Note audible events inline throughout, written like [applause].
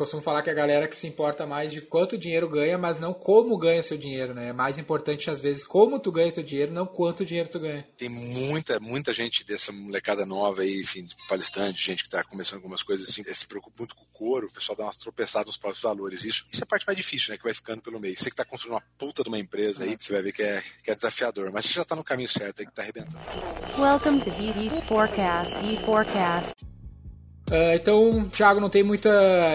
Costumo falar que a galera que se importa mais de quanto dinheiro ganha, mas não como ganha seu dinheiro, né? É mais importante, às vezes, como tu ganha teu dinheiro, não quanto dinheiro tu ganha. Tem muita, muita gente dessa molecada nova aí, enfim, palestrante, gente que tá começando algumas coisas assim, se preocupa muito com o couro, o pessoal dá umas tropeçadas nos próprios valores. Isso, isso é a parte mais difícil, né? Que vai ficando pelo meio. Você que tá construindo uma puta de uma empresa aí, você vai ver que é, que é desafiador. Mas você já tá no caminho certo aí, que tá arrebentando. Welcome to VV Forecast. V Forecast. Uh, então, Thiago, não tem muita.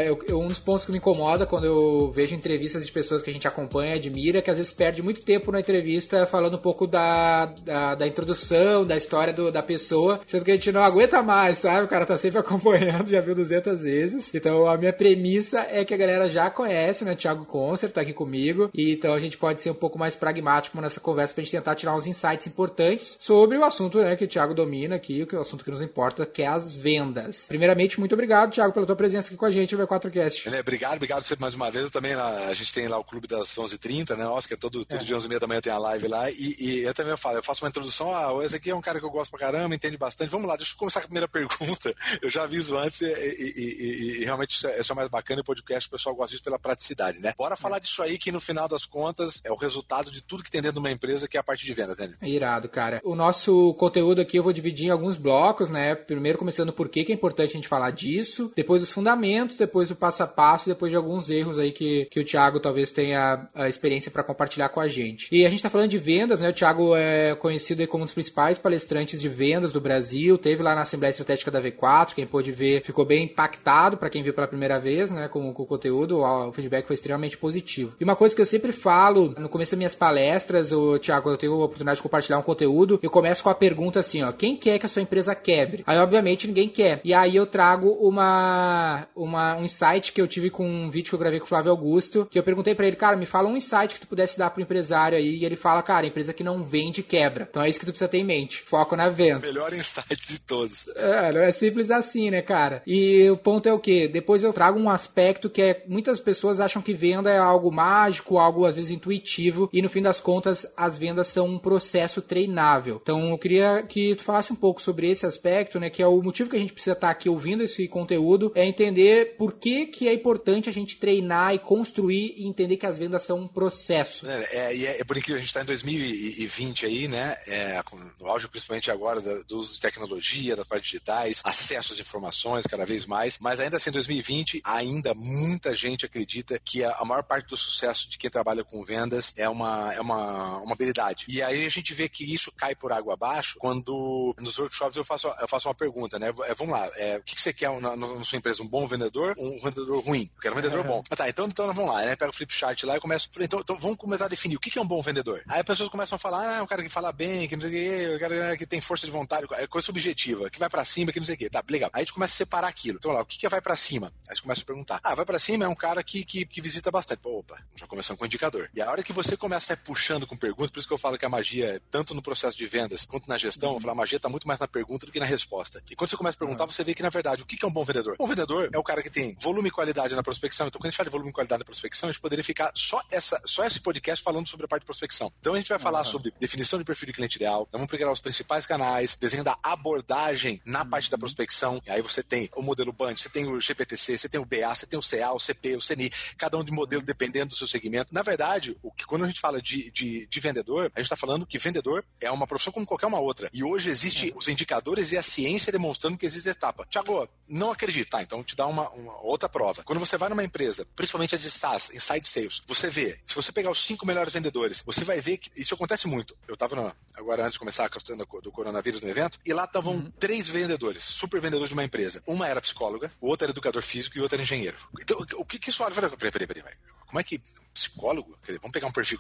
Eu, eu, um dos pontos que me incomoda quando eu vejo entrevistas de pessoas que a gente acompanha, admira, que às vezes perde muito tempo na entrevista falando um pouco da, da, da introdução, da história do, da pessoa, sendo que a gente não aguenta mais, sabe? O cara tá sempre [laughs] acompanhando, já viu 200 vezes. Então, a minha premissa é que a galera já conhece, né? Thiago Concert tá aqui comigo, e então a gente pode ser um pouco mais pragmático nessa conversa pra gente tentar tirar uns insights importantes sobre o assunto né, que o Thiago domina aqui, é o assunto que nos importa, que é as vendas. Primeiramente, muito obrigado, Thiago, pela tua presença aqui com a gente no V4Cast. É, obrigado, obrigado você mais uma vez. Eu também, a gente tem lá o clube das 11h30, né? Nossa, que é todo, todo é. dia 11h30 da manhã tem a live lá. E, e, eu também falo, eu faço uma introdução. Ah, esse aqui é um cara que eu gosto pra caramba, entende bastante. Vamos lá, deixa eu começar com a primeira [laughs] pergunta. Eu já aviso antes e, e, e realmente isso é, isso é, mais bacana. E o podcast, o pessoal gosta disso pela praticidade, né? Bora falar é. disso aí, que no final das contas é o resultado de tudo que tem dentro de uma empresa, que é a parte de vendas, né? Irado, cara. O nosso conteúdo aqui eu vou dividir em alguns blocos, né? Primeiro começando por que é importante a gente falar disso depois dos fundamentos, depois do passo a passo, depois de alguns erros aí que, que o Thiago talvez tenha a experiência para compartilhar com a gente. E a gente está falando de vendas, né? O Thiago é conhecido como um dos principais palestrantes de vendas do Brasil, teve lá na Assembleia Estratégica da V4, quem pôde ver ficou bem impactado para quem viu pela primeira vez, né? Com, com o conteúdo, o feedback foi extremamente positivo. E uma coisa que eu sempre falo no começo das minhas palestras, o Thiago, eu tenho a oportunidade de compartilhar um conteúdo, eu começo com a pergunta assim, ó, quem quer que a sua empresa quebre? Aí, obviamente, ninguém quer. E aí eu trago uma uma, um insight que eu tive com um vídeo que eu gravei com o Flávio Augusto, que eu perguntei para ele, cara, me fala um insight que tu pudesse dar pro empresário aí, e ele fala, cara, empresa que não vende quebra. Então é isso que tu precisa ter em mente. Foco na venda. Melhor insight de todos. É, não é simples assim, né, cara? E o ponto é o quê? Depois eu trago um aspecto que é muitas pessoas acham que venda é algo mágico, algo às vezes intuitivo, e no fim das contas as vendas são um processo treinável. Então eu queria que tu falasse um pouco sobre esse aspecto, né, que é o motivo que a gente precisa estar aqui ouvindo esse conteúdo, é entender por que, que é importante a gente treinar e construir e entender que as vendas são um processo. É, é, é, é por incrível, a gente está em 2020 aí, né? É, no auge principalmente agora do, do uso de tecnologia, das partes digitais, acesso às informações cada vez mais, mas ainda assim em 2020 ainda muita gente acredita que a, a maior parte do sucesso de quem trabalha com vendas é uma, é uma, uma habilidade. E aí a gente vê que isso cai por água abaixo quando nos workshops eu faço, eu faço uma pergunta, né? É, vamos lá, é, o que, que você quer na, na sua empresa? Um bom vendedor, um vendedor ruim. Eu quero um vendedor bom. Ah, tá, então, então vamos lá, né? Pega o flip chart lá e começa. Então, então vamos começar a definir o que é um bom vendedor. Aí as pessoas começam a falar, ah, é um cara que fala bem, que não sei o quê, o cara que tem força de vontade, é coisa subjetiva, que vai para cima, que não sei o quê. Tá, legal. Aí a gente começa a separar aquilo. Então lá, o que é vai para cima? Aí você começa a perguntar. Ah, vai para cima é um cara que, que, que visita bastante. Pô, opa, já começamos com o indicador. E a hora que você começa a ir puxando com perguntas, por isso que eu falo que a magia, é tanto no processo de vendas quanto na gestão, uhum. eu falo, a magia tá muito mais na pergunta do que na resposta. E quando você começa a perguntar, uhum. você vê que, na verdade, o que é um bom vendedor? Um bom vendedor é o cara que tem volume e qualidade na prospecção. Então, quando a gente fala de volume e qualidade na prospecção, a gente poderia ficar só, essa, só esse podcast falando sobre a parte de prospecção. Então, a gente vai falar uhum. sobre definição de perfil de cliente ideal, vamos pegar os principais canais, desenho da abordagem na uhum. parte da prospecção. E aí você tem o modelo BAND, você tem o GPTC, você tem o BA, você tem o CA, o CP, o CNI, cada um de modelo dependendo do seu segmento. Na verdade, o que quando a gente fala de, de, de vendedor, a gente está falando que vendedor é uma profissão como qualquer uma outra. E hoje existe uhum. os indicadores e a ciência demonstrando que existe etapa. Tiago, não acredito. Tá, então te dá uma, uma outra prova. Quando você vai numa empresa, principalmente a de SaaS, Inside Sales, você vê, se você pegar os cinco melhores vendedores, você vai ver que isso acontece muito. Eu estava agora antes de começar a questão do, do coronavírus no evento, e lá estavam uhum. três vendedores, super vendedores de uma empresa. Uma era psicóloga, o outro era educador físico e o outro era engenheiro. Então, o que, que isso olha? Peraí, peraí, peraí. Como é que psicólogo, dizer, vamos pegar um perfil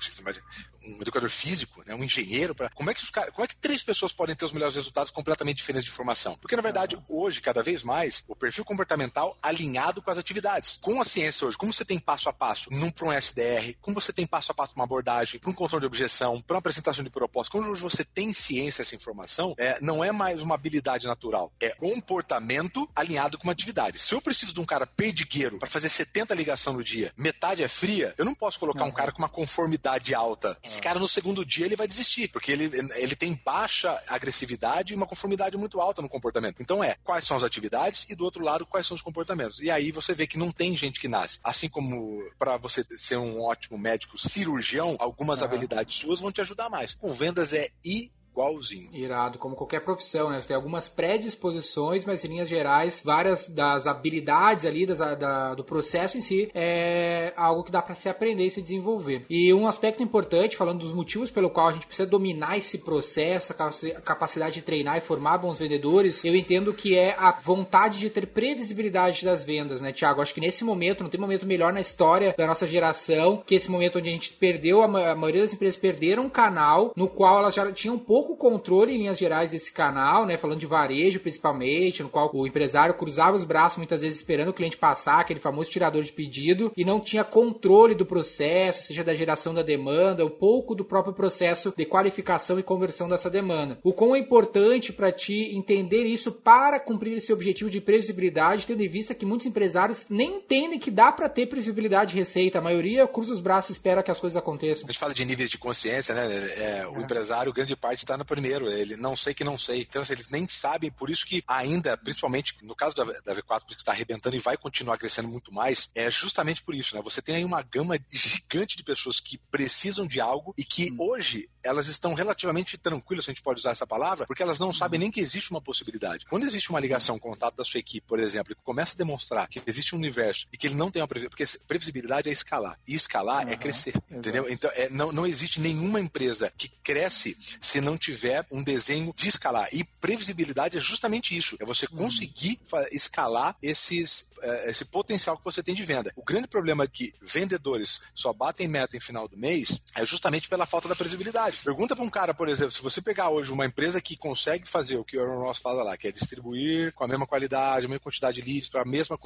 um educador físico, né, um engenheiro, para como é que os como é que três pessoas podem ter os melhores resultados completamente diferentes de formação? Porque na verdade, hoje, cada vez mais, o perfil comportamental alinhado com as atividades. Com a ciência hoje, como você tem passo a passo num para um SDR, como você tem passo a passo para uma abordagem, para um controle de objeção, para uma apresentação de proposta, quando hoje você tem ciência essa informação, é, não é mais uma habilidade natural, é comportamento alinhado com uma atividade. Se eu preciso de um cara perdigueiro para fazer 70 ligações no dia, metade é fria, eu não posso colocar uhum. um cara com uma conformidade alta. Esse cara no segundo dia ele vai desistir, porque ele, ele tem baixa agressividade e uma conformidade muito alta no comportamento. Então é, quais são as atividades e do outro lado, quais são os comportamentos. E aí você vê que não tem gente que nasce. Assim como para você ser um ótimo médico cirurgião, algumas uhum. habilidades suas vão te ajudar mais. Com vendas é i igualzinho. Irado, como qualquer profissão, né? Você tem algumas predisposições, mas em linhas gerais, várias das habilidades ali, das, da, do processo em si, é algo que dá para se aprender e se desenvolver. E um aspecto importante, falando dos motivos pelo qual a gente precisa dominar esse processo, a capacidade de treinar e formar bons vendedores, eu entendo que é a vontade de ter previsibilidade das vendas, né, Tiago? Acho que nesse momento, não tem momento melhor na história da nossa geração que esse momento onde a gente perdeu, a maioria das empresas perderam um canal no qual elas já tinham pouco pouco controle em linhas gerais desse canal, né? Falando de varejo principalmente, no qual o empresário cruzava os braços muitas vezes esperando o cliente passar, aquele famoso tirador de pedido, e não tinha controle do processo, seja da geração da demanda, um pouco do próprio processo de qualificação e conversão dessa demanda. O quão é importante para ti entender isso para cumprir esse objetivo de previsibilidade, tendo em vista que muitos empresários nem entendem que dá para ter previsibilidade de receita. A maioria cruza os braços e espera que as coisas aconteçam. A gente fala de níveis de consciência, né? É, o é. empresário, grande parte está no primeiro. Ele não sei que não sei. Então, assim, eles nem sabem, por isso que ainda, principalmente no caso da, da V4, que está arrebentando e vai continuar crescendo muito mais, é justamente por isso, né? Você tem aí uma gama gigante de pessoas que precisam de algo e que hum. hoje elas estão relativamente tranquilas, se a gente pode usar essa palavra, porque elas não sabem nem que existe uma possibilidade. Quando existe uma ligação, um contato da sua equipe, por exemplo, que começa a demonstrar que existe um universo e que ele não tem uma previsibilidade, porque previsibilidade é escalar. E escalar uhum, é crescer, exato. entendeu? Então, é, não, não existe nenhuma empresa que cresce se não tiver um desenho de escalar. E previsibilidade é justamente isso, é você uhum. conseguir escalar esses esse potencial que você tem de venda. O grande problema é que vendedores só batem meta em final do mês é justamente pela falta da previsibilidade. Pergunta para um cara, por exemplo, se você pegar hoje uma empresa que consegue fazer o que o Aaron Ross fala lá, que é distribuir com a mesma qualidade, a mesma quantidade de leads para a mesma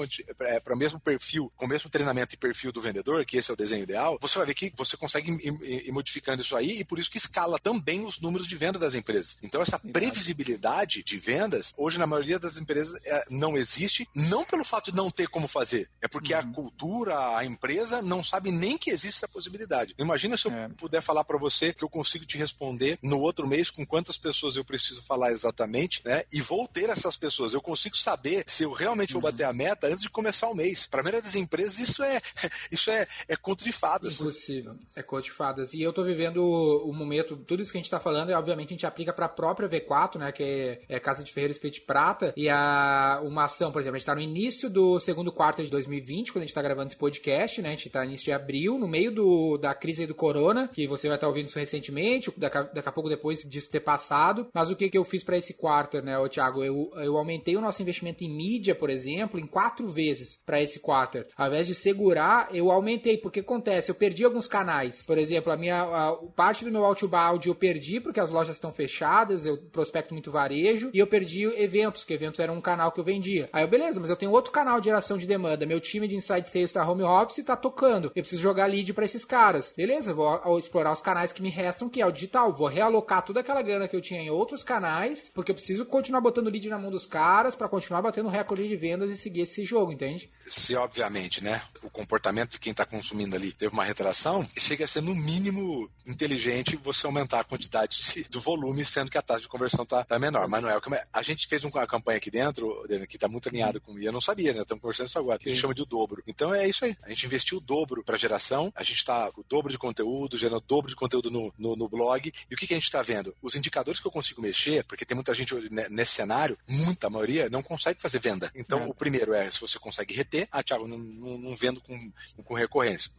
para o mesmo perfil, com o mesmo treinamento e perfil do vendedor, que esse é o desenho ideal, você vai ver que você consegue ir, ir modificando isso aí e por isso que escala também os números de venda das empresas. Então essa previsibilidade de vendas hoje na maioria das empresas é, não existe, não pelo fato de não ter como fazer. É porque uhum. a cultura, a empresa não sabe nem que existe essa possibilidade. Imagina se eu é. puder falar para você que eu consigo te responder no outro mês com quantas pessoas eu preciso falar exatamente, né? E vou ter essas pessoas. Eu consigo saber se eu realmente vou bater a meta antes de começar o mês. Para a maioria das empresas isso é [laughs] isso é, é conto de fadas. Impossível. É conto de fadas. E eu tô vivendo o momento, tudo isso que a gente tá falando, obviamente a gente aplica para a própria V4, né? Que é, é Casa de Ferreira Espírito Prata. E a uma ação, por exemplo, a gente tá no início do do segundo quarto de 2020, quando a gente está gravando esse podcast, né? A gente está início de abril, no meio do, da crise do corona, que você vai estar tá ouvindo isso recentemente, daqui daqui a pouco depois disso ter passado. Mas o que, que eu fiz para esse quarto, né, Thiago? Eu, eu aumentei o nosso investimento em mídia, por exemplo, em quatro vezes para esse quarto. Ao invés de segurar, eu aumentei, porque acontece, eu perdi alguns canais. Por exemplo, a minha a, parte do meu outbound eu perdi porque as lojas estão fechadas, eu prospecto muito varejo, e eu perdi eventos, que eventos eram um canal que eu vendia. Aí eu, beleza, mas eu tenho outro canal de geração de demanda. Meu time de inside sales está home office e tá tocando. Eu preciso jogar lead para esses caras. Beleza, vou explorar os canais que me restam, que é o digital. Vou realocar toda aquela grana que eu tinha em outros canais, porque eu preciso continuar botando lead na mão dos caras para continuar batendo recorde de vendas e seguir esse jogo, entende? Se, obviamente, né, o comportamento de quem está consumindo ali teve uma retração, chega a ser no mínimo inteligente você aumentar a quantidade de, do volume, sendo que a taxa de conversão tá, tá menor. Mas não é o que. A gente fez uma campanha aqui dentro, que está muito alinhada com. E eu não sabia, né? Estamos conversando isso agora, que a gente chama de o dobro. Então é isso aí. A gente investiu o dobro para geração, a gente está o dobro de conteúdo, gerando o dobro de conteúdo no, no, no blog. E o que, que a gente está vendo? Os indicadores que eu consigo mexer, porque tem muita gente nesse cenário, muita maioria, não consegue fazer venda. Então, o primeiro é se você consegue reter. Ah, Thiago, não, não, não vendo com, com recorrência.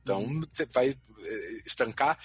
Então, uhum. você vai eh, estancar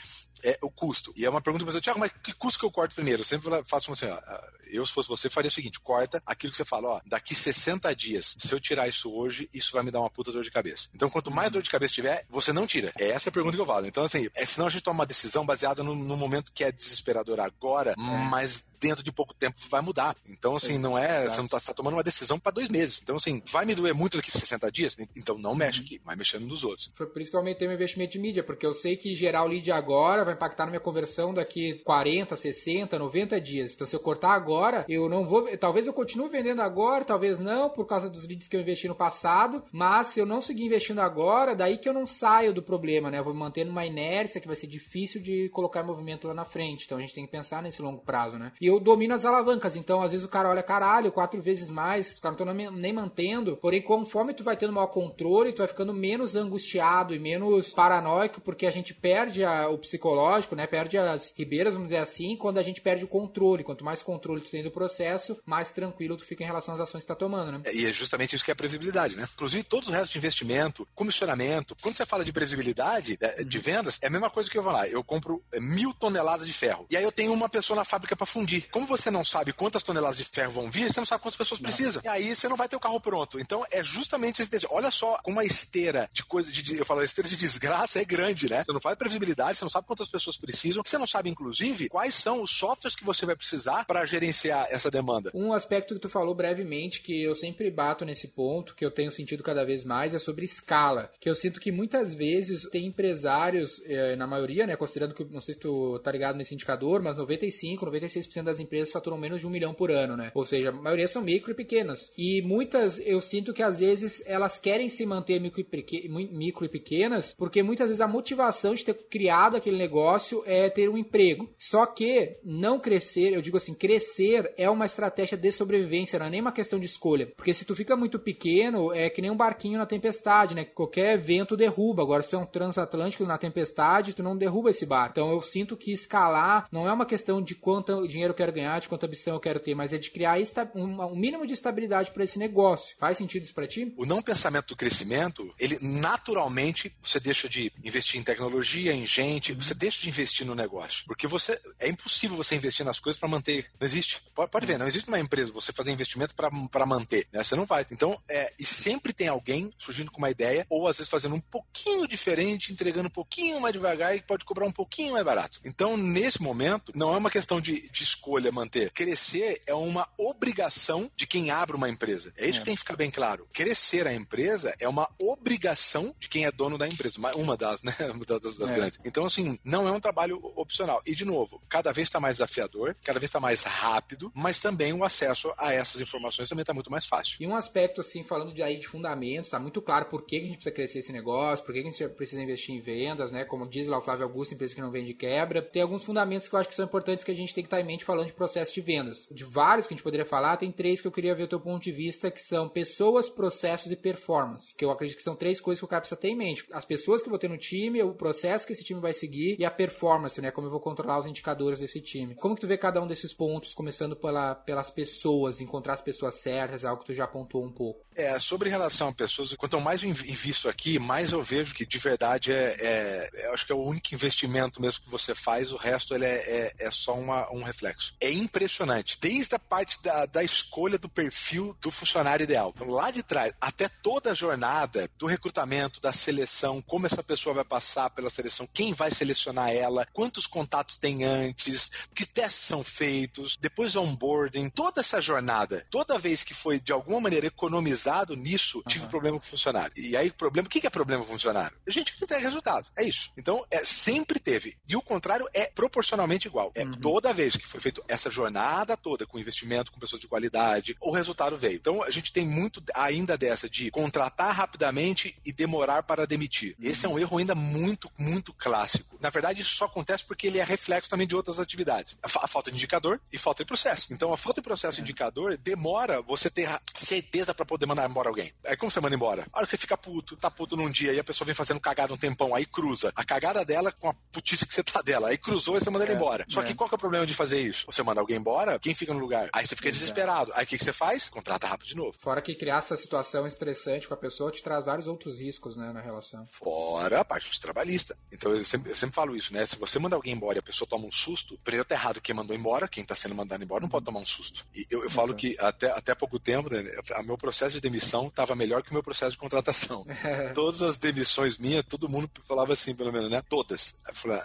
é o custo. E é uma pergunta para você, Tiago, mas que custo que eu corto primeiro? Eu sempre faço assim, ó, eu se fosse você faria o seguinte, corta aquilo que você fala, ó, daqui 60 dias, se eu tirar isso hoje, isso vai me dar uma puta dor de cabeça. Então, quanto mais dor de cabeça tiver, você não tira. É essa a pergunta que eu falo. Então, assim, é, senão a gente toma uma decisão baseada no, no momento que é desesperador agora, é. mas dentro de pouco tempo vai mudar. Então, assim, não é. Você não está tá tomando uma decisão para dois meses. Então, assim, vai me doer muito daqui 60 dias? Então não mexe aqui, vai mexendo nos outros. Foi por isso que eu aumentei meu investimento de mídia, porque eu sei que gerar o lead agora vai impactar na minha conversão daqui 40, 60, 90 dias. Então, se eu cortar agora, eu não vou. Talvez eu continue vendendo agora, talvez não, por causa dos leads que eu investi no passado. Mas se eu não seguir investindo agora, daí que eu não saio do problema, né? Eu vou manter uma inércia que vai ser difícil de colocar movimento lá na frente. Então a gente tem que pensar nesse longo prazo, né? E eu domino as alavancas, então às vezes o cara olha, caralho, quatro vezes mais, os caras não estão nem mantendo. Porém, conforme tu vai tendo maior controle, tu vai ficando menos angustiado e menos paranoico, porque a gente perde a, o psicológico, né? Perde as ribeiras, vamos dizer assim, quando a gente perde o controle. Quanto mais controle tu tem do processo, mais tranquilo tu fica em relação às ações que tá tomando, né? E é justamente isso que é a previsibilidade, né? Inclusive, todos os restos de investimento, comissionamento, quando você fala de previsibilidade é, de vendas, é a mesma coisa que eu vou lá. Eu compro mil toneladas de ferro. E aí eu tenho uma pessoa na fábrica para fundir. Como você não sabe quantas toneladas de ferro vão vir, você não sabe quantas pessoas não. precisam. E aí você não vai ter o carro pronto. Então é justamente esse Olha só como a esteira de coisa, de, eu falo, a esteira de desgraça é grande, né? Você não faz previsibilidade, você não sabe quantas pessoas precisam, você não sabe, inclusive, quais são os softwares que você vai precisar para gerenciar essa demanda. Um aspecto que tu falou brevemente, que eu sempre bato nesse ponto, que eu tenho sentido cada vez mais, é sobre escala. Que eu sinto que muitas vezes tem empresários, eh, na maioria, né? Considerando que, não sei se tu tá ligado nesse indicador, mas 95, 96% das empresas faturam menos de um milhão por ano, né? Ou seja, a maioria são micro e pequenas. E muitas, eu sinto que às vezes elas querem se manter micro e, micro e pequenas, porque muitas vezes a motivação de ter criado aquele negócio é ter um emprego. Só que não crescer, eu digo assim, crescer é uma estratégia de sobrevivência, não é nem uma questão de escolha. Porque se tu fica muito pequeno, é que nem um barquinho na tempestade, né? Qualquer vento derruba. Agora, se tu é um transatlântico na tempestade, tu não derruba esse barco. Então eu sinto que escalar não é uma questão de quanto dinheiro quero ganhar, de quanta ambição eu quero ter, mas é de criar um mínimo de estabilidade para esse negócio. Faz sentido isso para ti? O não pensamento do crescimento, ele naturalmente você deixa de investir em tecnologia, em gente, você deixa de investir no negócio. Porque você é impossível você investir nas coisas para manter. Não existe. Pode, pode, ver, não existe uma empresa você fazer investimento para manter. Né? Você não vai. Então, é, e sempre tem alguém surgindo com uma ideia, ou às vezes fazendo um pouquinho diferente, entregando um pouquinho mais devagar e pode cobrar um pouquinho mais barato. Então, nesse momento, não é uma questão de, de escolha manter. Crescer é uma obrigação de quem abre uma empresa. É isso é. que tem que ficar bem claro. Crescer a empresa é uma obrigação de quem é dono da empresa. Uma das, né? [laughs] das, das é. grandes. Então, assim, não é um trabalho opcional. E, de novo, cada vez está mais desafiador, cada vez está mais rápido, mas também o acesso a essas informações também está muito mais fácil. E um aspecto, assim, falando de aí de fundamentos, está muito claro por que a gente precisa crescer esse negócio, por que a gente precisa investir em vendas, né? Como diz lá o Flávio Augusto, empresa que não vende quebra. Tem alguns fundamentos que eu acho que são importantes que a gente tem que estar em mente falando de processo de vendas. De vários que a gente poderia falar, tem três que eu queria ver o teu ponto de vista, que são pessoas, processos e performance. Que eu acredito que são três coisas que o cara precisa ter em mente. As pessoas que eu vou ter no time, o processo que esse time vai seguir e a performance, né? Como eu vou controlar os indicadores desse time. Como que tu vê cada um desses pontos, começando pela, pelas pessoas, encontrar as pessoas certas, é algo que tu já apontou um pouco? É, sobre relação a pessoas, quanto mais eu invisto aqui, mais eu vejo que de verdade é, é, acho que é o único investimento mesmo que você faz, o resto ele é, é, é só uma, um reflexo. É impressionante, desde a parte da, da escolha do perfil do funcionário ideal. Então, lá de trás, até toda a jornada do recrutamento, da seleção, como essa pessoa vai passar pela seleção, quem vai selecionar ela, quantos contatos tem antes, que testes são feitos, depois o onboarding, toda essa jornada, toda vez que foi de alguma maneira economizado nisso, tive problema com o funcionário. E aí, problema, o que é problema com o funcionário? A gente que entrega resultado. É isso. Então, é, sempre teve. E o contrário é proporcionalmente igual. É uhum. toda vez que foi feito essa jornada toda com investimento, com pessoas de qualidade, o resultado veio. Então, a gente tem muito ainda dessa de contratar rapidamente e demorar para demitir. Uhum. Esse é um erro ainda muito, muito clássico. Na verdade, isso só acontece porque ele é reflexo também de outras atividades. A, falta de indicador e falta de processo. Então, a falta de processo é. indicador demora você ter certeza para poder mandar embora alguém. É como você manda embora. A hora que você fica puto, tá puto num dia e a pessoa vem fazendo cagada um tempão, aí cruza. A cagada dela com a putice que você tá dela. Aí cruzou e você manda é, ele embora. Só é. que qual que é o problema de fazer isso? Você manda alguém embora, quem fica no lugar? Aí você fica desesperado. Aí o que, que você faz? Contrata rápido de novo. Fora que criar essa situação estressante com a pessoa te traz vários outros riscos, né, na relação. Fora a parte trabalhista. Então eu sempre, eu sempre falo isso, né? Se você manda alguém embora e a pessoa toma um susto, primeiro tá errado quem mandou embora, quem tá sendo mandado embora não pode tomar um susto. E eu, eu falo uhum. que até, até pouco tempo, né, o meu processo de demissão estava melhor que o meu processo de contratação. [laughs] Todas as demissões minhas, todo mundo falava assim, pelo menos, né? Todas.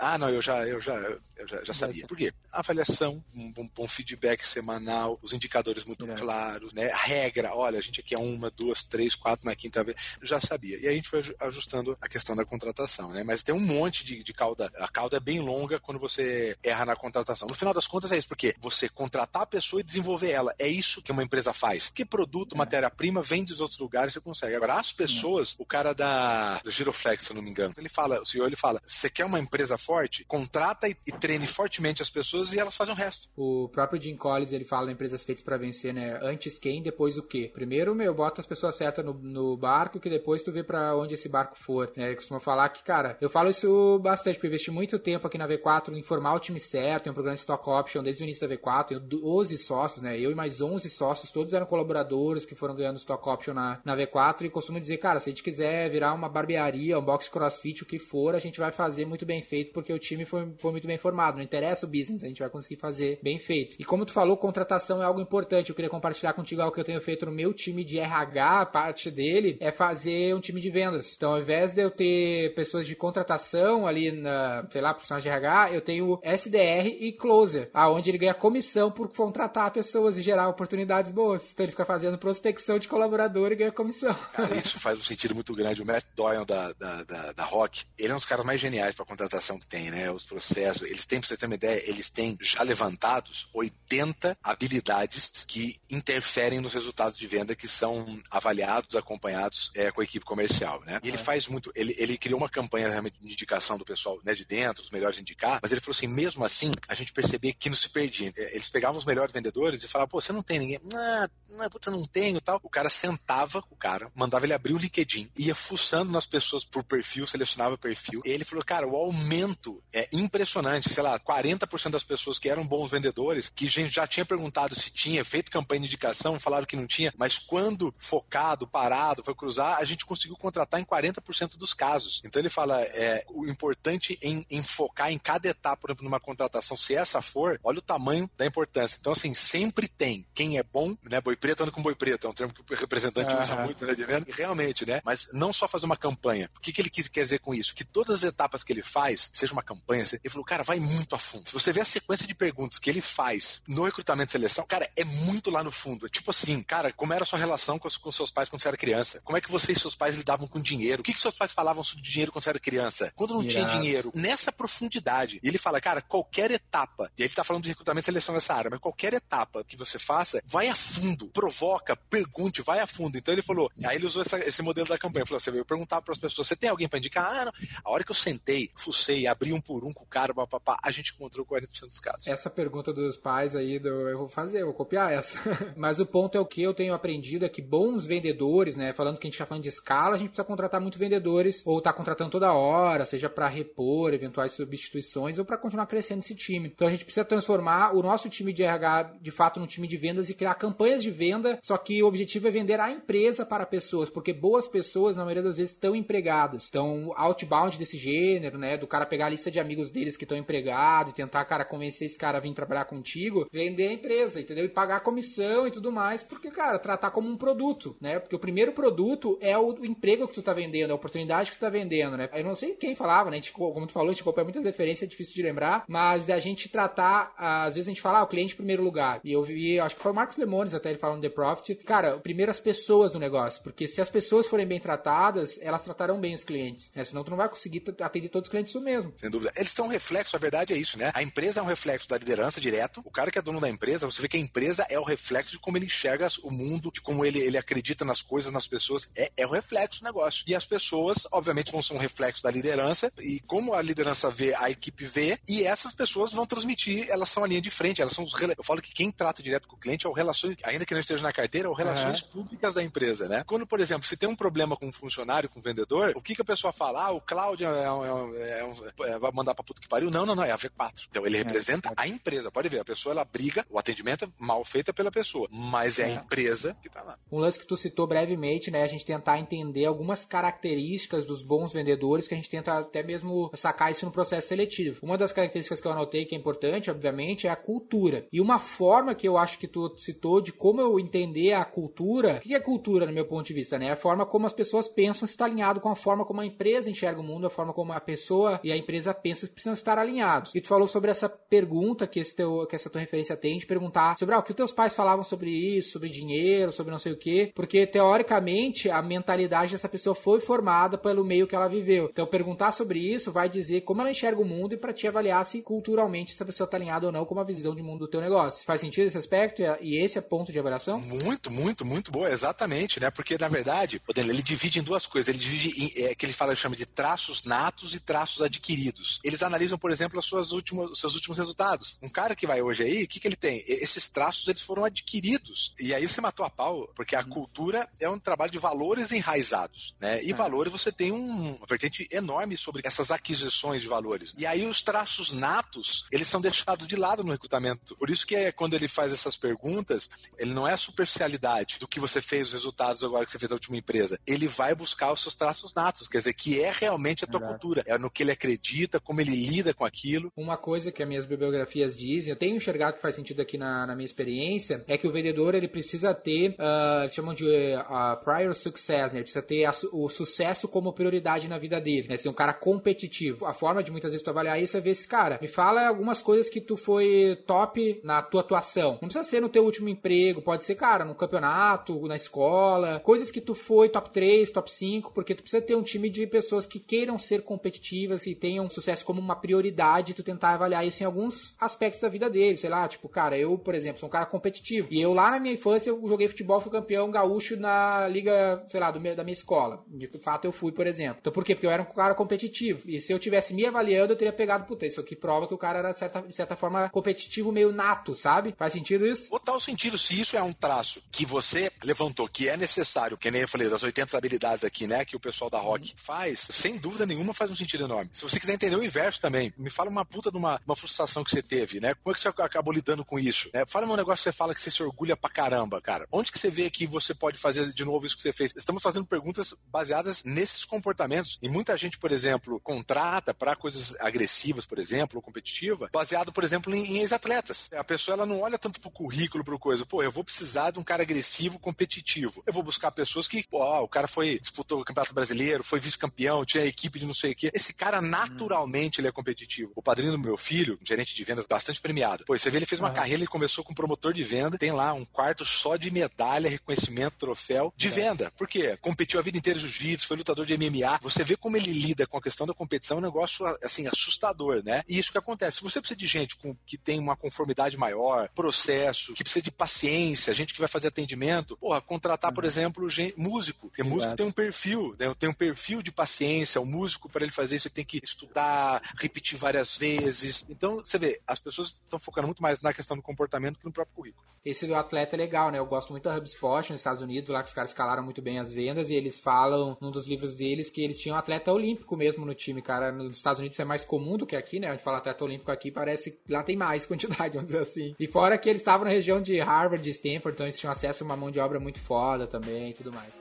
Ah, não, eu já, eu já, eu já, já sabia. Por quê? avaliação, um, um bom feedback semanal, os indicadores muito é. claros, né? A regra, olha, a gente aqui é uma, duas, três, quatro na quinta vez, já sabia. E aí a gente foi ajustando a questão da contratação, né? Mas tem um monte de, de cauda. A cauda é bem longa quando você erra na contratação. No final das contas é isso, porque você contratar a pessoa e desenvolver ela. É isso que uma empresa faz. Que produto, é. matéria-prima, vem dos outros lugares, você consegue. Agora, as pessoas, é. o cara da do Giroflex, se eu não me engano, ele fala, o senhor ele fala: você quer uma empresa forte? Contrata e, e treine fortemente as pessoas e elas fazem o resto. O próprio Jim Collins, ele fala em empresas feitas para vencer, né? Antes quem, depois o quê? Primeiro, meu, bota as pessoas certas no, no barco, que depois tu vê para onde esse barco for. Né? Ele costuma falar que, cara, eu falo isso bastante, porque eu investi muito tempo aqui na V4 em formar o time certo, tem um programa de stock option desde o início da V4, tenho 12 sócios, né? Eu e mais 11 sócios, todos eram colaboradores que foram ganhando stock option na, na V4 e costumo dizer, cara, se a gente quiser virar uma barbearia, um box crossfit, o que for, a gente vai fazer muito bem feito, porque o time foi, foi muito bem formado. Não interessa o business, a gente vai conseguir fazer bem feito. E como tu falou, contratação é algo importante. Eu queria compartilhar contigo algo que eu tenho feito no meu time de RH, parte dele é fazer um time de vendas. Então, ao invés de eu ter pessoas de contratação ali na, sei lá, profissionais de RH, eu tenho SDR e closer, aonde ele ganha comissão por contratar pessoas e gerar oportunidades boas. Então ele fica fazendo prospecção de colaborador e ganha comissão. Cara, isso faz um sentido muito grande. O Matt Doyle da, da, da, da Rock, ele é um dos caras mais geniais para contratação que tem, né? Os processos, eles têm, pra você ter uma ideia, eles têm já levantados 80 habilidades que interferem nos resultados de venda que são avaliados, acompanhados é, com a equipe comercial, né? E ele faz muito, ele, ele criou uma campanha realmente de indicação do pessoal né, de dentro, os melhores indicar, mas ele falou assim, mesmo assim, a gente percebia que não se perdia. É, eles pegavam os melhores vendedores e falavam, pô, você não tem ninguém? Ah, não, putz, eu não tenho tal. O cara sentava com o cara, mandava ele abrir o LinkedIn, ia fuçando nas pessoas por perfil, selecionava perfil. E ele falou, cara, o aumento é impressionante. Sei lá, 40% das pessoas que eram bons vendedores, que a gente já tinha perguntado se tinha, feito campanha de indicação, falaram que não tinha, mas quando focado, parado, foi cruzar, a gente conseguiu contratar em 40% dos casos. Então ele fala, é, o importante em, em focar em cada etapa, por exemplo, numa contratação, se essa for, olha o tamanho da importância. Então, assim, sempre tem quem é bom, né? Boi preto anda com boi preto, é um termo que o representante uhum. usa muito, né, de venda. E realmente, né? Mas não só fazer uma campanha. O que, que ele quer dizer com isso? Que todas as etapas que ele faz, seja uma campanha, ele falou, cara, vai muito a fundo. Se você vê a sequência de perguntas que ele faz no recrutamento e seleção, cara, é muito lá no fundo. É tipo assim, cara, como era a sua relação com, com seus pais quando você era criança? Como é que você e seus pais lidavam com dinheiro? O que, que seus pais falavam sobre dinheiro quando você era criança? Quando não Irado. tinha dinheiro? Nessa profundidade. E ele fala, cara, qualquer etapa, e ele tá falando de recrutamento e seleção nessa área, mas qualquer etapa que você faça, vai a fundo, provoca, pergunte, vai a fundo. Então ele falou, aí ele usou essa, esse modelo da campanha, falou, você veio perguntar para as pessoas, você tem alguém para indicar? Ah, não. A hora que eu sentei, fucei, abri um por um com o cara, papapá, a gente encontrou 40% dos casos. Essa pergunta dos pais aí, do, eu vou fazer, eu vou copiar essa. [laughs] mas o ponto é o que eu tenho aprendido é que bons vendedores, né, falando que a gente tá falando de escala, a gente precisa contratar muito vendedores, ou tá contratando toda hora, seja para repor eventuais substituições, ou para continuar crescendo esse time. Então a gente precisa transformar o nosso time de RH de fato num time de vendas e criar campanhas de venda, só que o objetivo é vender a empresa para pessoas, porque boas pessoas, na maioria das vezes, estão empregadas. Então, outbound desse gênero, né, do cara pegar a lista de amigos deles que estão empregados e tentar, cara, convencer esse cara a vir trabalhar contigo, vender a empresa, entendeu? E pagar a comissão e tudo mais, porque, cara, tratar como um produto, né? Porque o primeiro produto é o, emprego que tu tá vendendo, a oportunidade que tu tá vendendo, né? Eu não sei quem falava, né? Gente, como tu falou, a gente acompanha muitas referências, é difícil de lembrar, mas da gente tratar, às vezes a gente fala, ah, o cliente em primeiro lugar. E eu vi, acho que foi o Marcos Lemones até ele falando The Profit. Cara, primeiro as pessoas do negócio, porque se as pessoas forem bem tratadas, elas tratarão bem os clientes, né? Senão tu não vai conseguir atender todos os clientes isso mesmo. Sem dúvida. Eles são um reflexo, a verdade é isso, né? A empresa é um reflexo da liderança direto. O cara que é dono da empresa, você vê que a empresa é o reflexo de como ele enxerga o mundo, de como ele, ele acredita nas coisas, nas pessoas. É, é o reflexo do negócio. E as pessoas, obviamente, vão ser um reflexo da liderança. E como a liderança vê, a equipe vê, e essas pessoas vão transmitir, elas são a linha de frente, elas são os. Eu falo que quem trata direto com o cliente é o relações, ainda que não esteja na carteira, é o relações uhum. públicas da empresa, né? Quando, por exemplo, se tem um problema com um funcionário, com um vendedor, o que, que a pessoa fala? Ah, o Cláudio é um, é um, é um, vai mandar pra puta que pariu? Não, não, não, é a V4. Então ele representa a empresa. Pode ver, a pessoa ela briga, o atendimento é mal feito pela pessoa, mas é, a empresa que tá lá. Um lance que tu citou brevemente, né? A gente tentar entender algumas características dos bons vendedores que a gente tenta até mesmo sacar isso no processo seletivo. Uma das características que eu anotei que é importante, obviamente, é a cultura. E uma forma que eu acho que tu citou de como eu entender a cultura. O que é cultura, no meu ponto de vista, né? É a forma como as pessoas pensam está alinhado com a forma como a empresa enxerga o mundo, a forma como a pessoa e a empresa pensam precisam estar alinhados. E tu falou sobre essa pergunta que, teu, que essa tua referência tem de perguntar sobre ah, o que os teus pais falavam sobre isso, sobre dinheiro, sobre não sei o quê, porque teoricamente a mentalidade dessa pessoa foi formada pelo meio que ela viveu. Então perguntar sobre isso vai dizer como ela enxerga o mundo e para te avaliar se culturalmente essa pessoa tá alinhada ou não com uma visão de mundo do teu negócio. Faz sentido esse aspecto e esse é ponto de avaliação? Muito, muito, muito boa, exatamente, né? Porque na verdade, ele divide em duas coisas. Ele divide em, é, que ele fala, chama de traços natos e traços adquiridos. Eles analisam, por exemplo, as suas últimas, os seus últimos resultados. Um cara que vai hoje aí, o que, que ele tem? Esses traços eles foram adquiridos. E aí você matou a pau, porque a uhum. cultura é um trabalho de valores enraizados, né? E é. valores você tem um, uma vertente enorme sobre essas aquisições de valores. E aí os traços natos, eles são deixados de lado no recrutamento. Por isso que é quando ele faz essas perguntas, ele não é a superficialidade do que você fez, os resultados agora que você fez da última empresa. Ele vai buscar os seus traços natos, quer dizer, que é realmente a tua Exato. cultura, é no que ele acredita, como ele lida com aquilo. Uma coisa que as minhas bibliografias dizem, eu tenho enxergado que faz sentido aqui na, na minha experiência, é que o vendedor ele precisa ter, uh, eles chamam de uh, prior success, né? ele precisa ter a, o sucesso como prioridade na vida dele, né? ser um cara competitivo. A forma de muitas vezes tu avaliar isso é ver esse cara. Me fala algumas coisas que tu foi top na tua atuação. Não precisa ser no teu último emprego, pode ser, cara, no campeonato, na escola, coisas que tu foi top 3, top 5, porque tu precisa ter um time de pessoas que queiram ser competitivas e tenham sucesso como uma prioridade, tu tentar avaliar isso em alguns aspectos da vida dele, sei lá, tipo, cara, eu, por exemplo, sou um cara competitivo. E eu lá na minha infância eu joguei futebol, fui campeão gaúcho na liga, sei lá, meu, da minha escola. De fato eu fui, por exemplo. Então por quê? Porque eu era um cara competitivo. E se eu tivesse me avaliando, eu teria pegado, puta, isso aqui prova que o cara era de certa, de certa forma competitivo meio nato, sabe? Faz sentido isso? Total sentido, se isso é um traço que você levantou, que é necessário, que nem eu falei, das 80 habilidades aqui, né, que o pessoal da Rock uhum. faz, sem dúvida nenhuma faz um sentido enorme. Se você quiser entender o inverso também, me fala uma puta de uma, uma frustração que você teve, né? Como é que você acabou lidando com isso? É, fala um negócio que você fala que você se orgulha pra caramba, cara. Onde que você vê que você pode fazer de novo isso que você fez? Estamos fazendo perguntas baseadas nesses comportamentos. E muita gente, por exemplo, contrata para coisas agressivas, por exemplo, ou competitiva, baseado, por exemplo, em, em ex-atletas. A pessoa ela não olha tanto pro currículo, pro coisa. Pô, eu vou precisar de um cara agressivo, competitivo. Eu vou buscar pessoas que, pô, o cara foi, disputou o Campeonato Brasileiro, foi vice-campeão, tinha equipe de não sei o quê. Esse cara, naturalmente, ele é competitivo. O padrinho do meu filho, gerente de vendas bastante premiado. Pô, você vê, ele fez uma carreira, ele começou com promotor de venda, tem lá um quarto só de medalha, reconhecimento, troféu de é. venda. Por quê? Competiu a vida inteira jiu-jitsu, foi lutador de MMA. Você vê como ele lida com a questão da competição, é um negócio, assim, assustador, né? E isso que acontece. Se você precisa de gente com, que tem uma conformidade maior, processo, que precisa de paciência, gente que vai fazer atendimento, porra, contratar, por uhum. exemplo, gente, músico. Porque músico tem um perfil, né? Tem um perfil de paciência. O músico, para ele fazer isso, ele tem que estudar, repetir várias vezes. Então, você vê, as pessoas estão focando muito mais na questão do comportamento que no próprio currículo. Esse do atleta é legal, né? Eu gosto muito da HubSpot nos Estados Unidos, lá que os caras escalaram muito bem as vendas e eles falam, num dos livros deles, que eles tinham um atleta olímpico mesmo no time, cara. Nos Estados Unidos é mais comum do que aqui, né? A gente fala atleta olímpico aqui, parece que lá tem mais [laughs] quantidade, vamos dizer assim. E fora que eles estavam na região de Harvard, de Stanford, então eles tinham acesso a uma mão de obra muito foda também e tudo mais.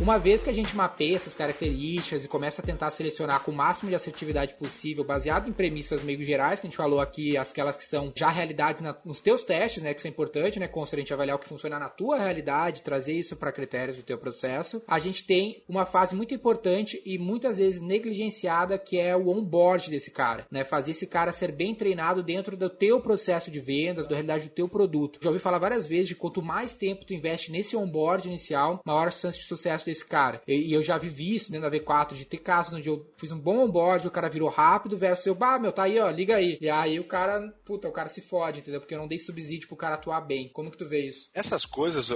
Uma vez que a gente mapeia essas características e começa a tentar selecionar com o máximo de assertividade possível, baseado em premissas meio gerais, que a gente falou aqui, aquelas que são já realidades nos teus testes, né, que isso é importante, né, consta a gente avaliar o que funciona na tua realidade, trazer isso para critérios do teu processo, a gente tem uma fase muito importante e muitas vezes negligenciada, que é o onboard desse cara, né, fazer esse cara ser bem treinado dentro do teu processo de vendas, da realidade do teu produto. Já ouvi falar várias vezes de quanto mais tempo tu investe nesse onboard inicial, maior a chance de sucesso desse cara. E, e, eu já vivi isso dentro da V4, de ter casos onde eu fiz um bom onboard, o cara virou rápido, versus eu, bah, meu, tá aí, ó, liga aí. E aí o cara, puta, o cara se fode, entendeu? Porque eu não dei subsídio pro cara atuar bem. Como que tu vê isso? Essas coisas,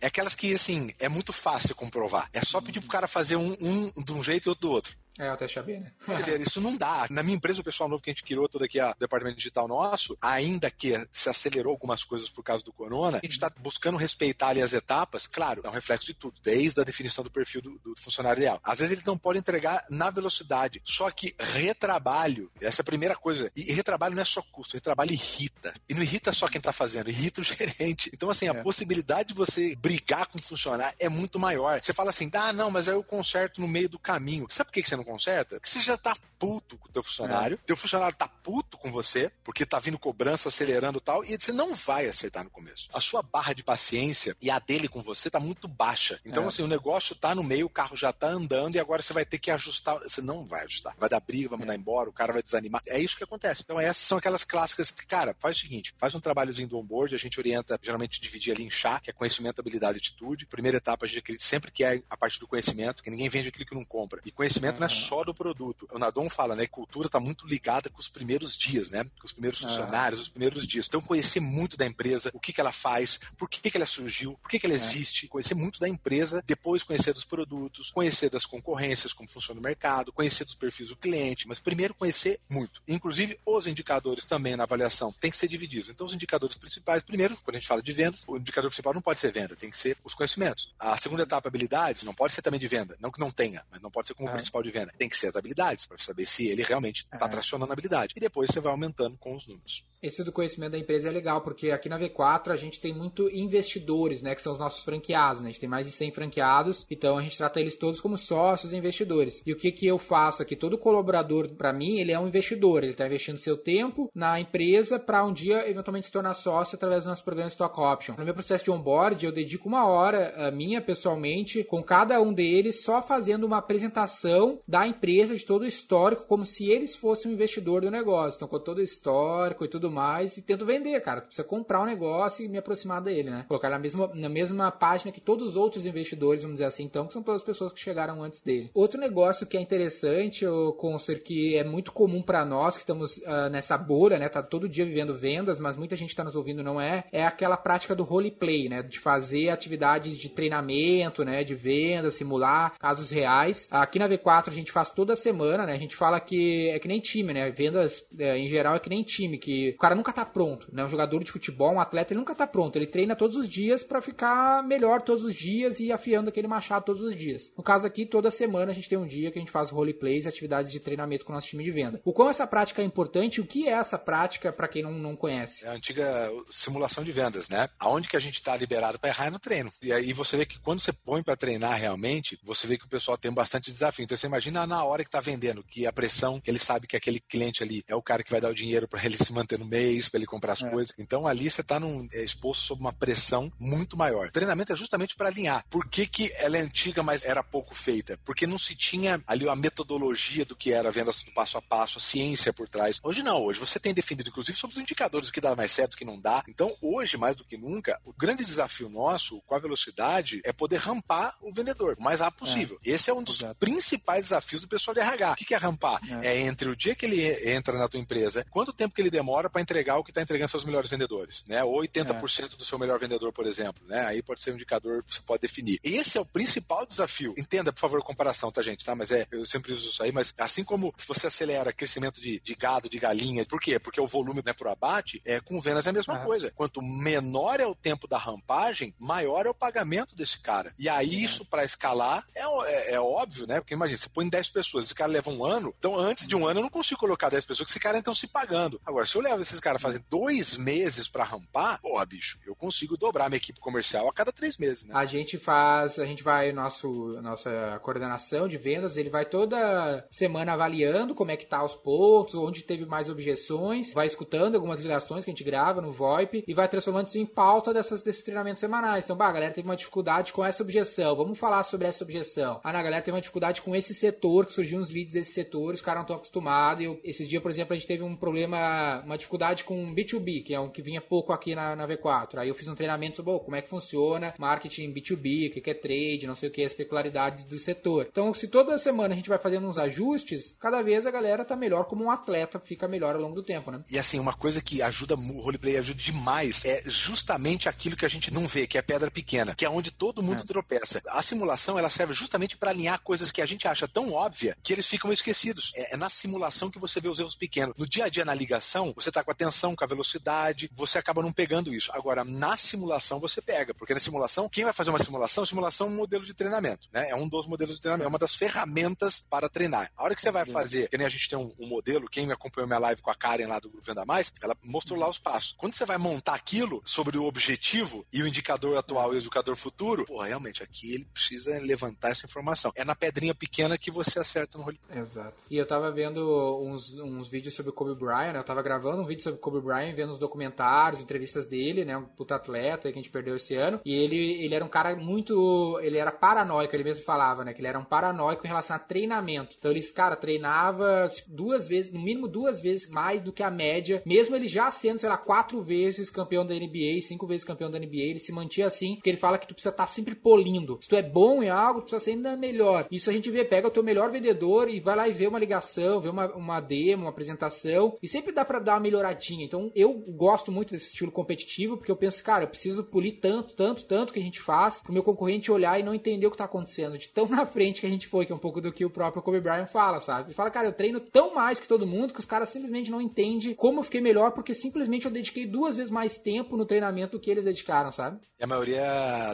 é aquelas que, assim, é muito fácil comprovar. É só pedir pro cara fazer um, um de um jeito e outro do outro. É, o teste AB, né? Isso não dá. Na minha empresa, o pessoal novo que a gente criou todo aqui, o departamento digital nosso, ainda que se acelerou algumas coisas por causa do corona, a gente está buscando respeitar ali as etapas. Claro, é um reflexo de tudo, desde a definição do perfil do, do funcionário ideal. Às vezes eles não podem entregar na velocidade. Só que retrabalho, essa é a primeira coisa. E retrabalho não é só custo, retrabalho irrita. E não irrita só quem está fazendo, irrita o [laughs] gerente. Então, assim, a é. possibilidade de você brigar com o funcionário é muito maior. Você fala assim, ah, não, mas aí eu conserto no meio do caminho. Sabe por que você não conserta, que você já tá puto com o teu funcionário, é. teu funcionário tá puto com você, porque tá vindo cobrança, acelerando e tal, e você não vai acertar no começo. A sua barra de paciência e a dele com você tá muito baixa. Então, é. assim, o negócio tá no meio, o carro já tá andando e agora você vai ter que ajustar. Você não vai ajustar. Vai dar briga, vai mandar é. embora, o cara vai desanimar. É isso que acontece. Então, essas são aquelas clássicas que, cara, faz o seguinte: faz um trabalhozinho do onboard, a gente orienta, geralmente, dividir ali em chá, que é conhecimento, habilidade e atitude. Primeira etapa, a gente acredita sempre que é a parte do conhecimento, que ninguém vende aquilo que não compra. E conhecimento uhum. não é só do produto. O Nadon fala, né? Cultura tá muito ligada com os primeiros dias, né? Com os primeiros funcionários, uhum. os primeiros dias. Então, conhecer muito da empresa, o que, que ela faz, por que, que ela surgiu, por que, que ela é. existe, conhecer muito da empresa, depois conhecer dos produtos, conhecer das concorrências, como funciona o mercado, conhecer dos perfis do cliente, mas primeiro conhecer muito. Inclusive, os indicadores também na avaliação têm que ser divididos. Então, os indicadores principais, primeiro, quando a gente fala de vendas, o indicador principal não pode ser venda, tem que ser os conhecimentos. A segunda etapa, habilidades, não pode ser também de venda. Não que não tenha, mas não pode ser como é. principal de venda. Tem que ser as habilidades, para saber se ele realmente está é. tracionando a habilidade. E depois você vai aumentando com os números. Esse do conhecimento da empresa é legal, porque aqui na V4 a gente tem muito investidores, né, que são os nossos franqueados, né? A gente tem mais de 100 franqueados, então a gente trata eles todos como sócios e investidores. E o que que eu faço aqui? Todo colaborador, para mim, ele é um investidor, ele está investindo seu tempo na empresa para um dia eventualmente se tornar sócio através do nosso programa Stock Option. No meu processo de onboard, eu dedico uma hora a minha pessoalmente com cada um deles só fazendo uma apresentação da empresa de todo o histórico como se eles fossem um investidor do negócio. Então, com todo o histórico e tudo mais e tento vender, cara. Precisa comprar um negócio e me aproximar dele, né? Colocar na mesma, na mesma página que todos os outros investidores, vamos dizer assim, então, que são todas as pessoas que chegaram antes dele. Outro negócio que é interessante, o Concer, que é muito comum para nós que estamos uh, nessa bolha, né? Tá todo dia vivendo vendas, mas muita gente está nos ouvindo não é, é aquela prática do roleplay, né? De fazer atividades de treinamento, né? De venda, simular casos reais. Aqui na V4 a gente faz toda semana, né? A gente fala que é que nem time, né? Vendas é, em geral é que nem time, que cara nunca tá pronto, né? Um jogador de futebol, um atleta, ele nunca tá pronto. Ele treina todos os dias para ficar melhor todos os dias e afiando aquele machado todos os dias. No caso aqui, toda semana a gente tem um dia que a gente faz roleplays, atividades de treinamento com o nosso time de venda. O quão essa prática é importante, o que é essa prática para quem não, não conhece? É a antiga simulação de vendas, né? Aonde que a gente tá liberado para errar é no treino. E aí você vê que quando você põe para treinar realmente, você vê que o pessoal tem bastante desafio. Então você imagina na hora que tá vendendo, que a pressão, que ele sabe que aquele cliente ali é o cara que vai dar o dinheiro para ele [laughs] se manter no mês, para ele comprar as é. coisas. Então ali você está é, exposto sob uma pressão muito maior. O treinamento é justamente para alinhar. Por que, que ela é antiga, mas era pouco feita? Porque não se tinha ali a metodologia do que era a venda do passo a passo, a ciência por trás. Hoje não, hoje você tem definido, inclusive, sobre os indicadores, o que dá mais certo, o que não dá. Então, hoje, mais do que nunca, o grande desafio nosso com a velocidade é poder rampar o vendedor o mais rápido possível. É. Esse é um dos Exato. principais desafios do pessoal de RH. O que é rampar? É. é entre o dia que ele entra na tua empresa, quanto tempo que ele demora para entregar o que está entregando seus melhores vendedores, né? Ou 80% é. do seu melhor vendedor, por exemplo, né? Aí pode ser um indicador que você pode definir. Esse é o principal desafio. Entenda, por favor, a comparação, tá, gente? Tá? Mas é, eu sempre uso isso aí, mas assim como você acelera crescimento de, de gado, de galinha, por quê? Porque o volume né, por abate, é, com vendas é a mesma coisa. Quanto menor é o tempo da rampagem, maior é o pagamento desse cara. E aí, isso para escalar é, é, é, óbvio, né? Porque imagina, você põe 10 pessoas, esse cara leva um ano, então antes de um ano eu não consigo colocar 10 pessoas, que esse cara então se pagando. Agora, se eu levo esses caras fazem dois meses para rampar, porra, bicho, eu consigo dobrar minha equipe comercial a cada três meses, né? A gente faz, a gente vai, nosso, nossa coordenação de vendas, ele vai toda semana avaliando como é que tá os pontos, onde teve mais objeções, vai escutando algumas ligações que a gente grava no VoIP e vai transformando isso em pauta dessas, desses treinamentos semanais. Então, bah, a galera teve uma dificuldade com essa objeção, vamos falar sobre essa objeção. Ah, a galera teve uma dificuldade com esse setor, que surgiu uns leads desse setor, os caras não estão acostumados. Esses dias, por exemplo, a gente teve um problema, uma dificuldade com B2B, que é um que vinha pouco aqui na, na V4. Aí eu fiz um treinamento sobre como é que funciona marketing B2B, o que é trade, não sei o que, as peculiaridades do setor. Então, se toda semana a gente vai fazendo uns ajustes, cada vez a galera tá melhor como um atleta, fica melhor ao longo do tempo, né? E assim, uma coisa que ajuda o roleplay ajuda demais é justamente aquilo que a gente não vê, que é pedra pequena, que é onde todo mundo é. tropeça. A simulação ela serve justamente para alinhar coisas que a gente acha tão óbvia que eles ficam esquecidos. É, é, na simulação que você vê os erros pequenos. No dia a dia na ligação, você tá está com a tensão, com a velocidade, você acaba não pegando isso. Agora, na simulação você pega, porque na simulação, quem vai fazer uma simulação? Simulação é um modelo de treinamento, né? É um dos modelos de treinamento, é uma das ferramentas para treinar. A hora que você vai fazer, que nem a gente tem um, um modelo, quem me acompanhou minha live com a Karen lá do Grupo Venda Mais, ela mostrou lá os passos. Quando você vai montar aquilo sobre o objetivo e o indicador atual e o indicador futuro, pô, realmente aqui ele precisa levantar essa informação. É na pedrinha pequena que você acerta no roleplay. Exato. E eu tava vendo uns, uns vídeos sobre o Kobe Bryant, né? eu tava gravando um vídeo sobre Kobe Bryant, vendo os documentários, entrevistas dele, né, um puta atleta que a gente perdeu esse ano, e ele, ele era um cara muito, ele era paranoico, ele mesmo falava, né, que ele era um paranoico em relação a treinamento. Então ele, cara, treinava duas vezes, no mínimo duas vezes mais do que a média, mesmo ele já sendo, sei lá, quatro vezes campeão da NBA, cinco vezes campeão da NBA, ele se mantinha assim, porque ele fala que tu precisa estar tá sempre polindo. Se tu é bom em algo, tu precisa ser ainda melhor. Isso a gente vê, pega o teu melhor vendedor e vai lá e vê uma ligação, vê uma, uma demo, uma apresentação, e sempre dá para dar uma melhoradinha. Então eu gosto muito desse estilo competitivo, porque eu penso, cara, eu preciso polir tanto, tanto, tanto que a gente faz, pro meu concorrente olhar e não entender o que tá acontecendo, de tão [laughs] na frente que a gente foi, que é um pouco do que o próprio Kobe Bryant fala, sabe? Ele fala, cara, eu treino tão mais que todo mundo que os caras simplesmente não entendem como eu fiquei melhor, porque simplesmente eu dediquei duas vezes mais tempo no treinamento do que eles dedicaram, sabe? E a maioria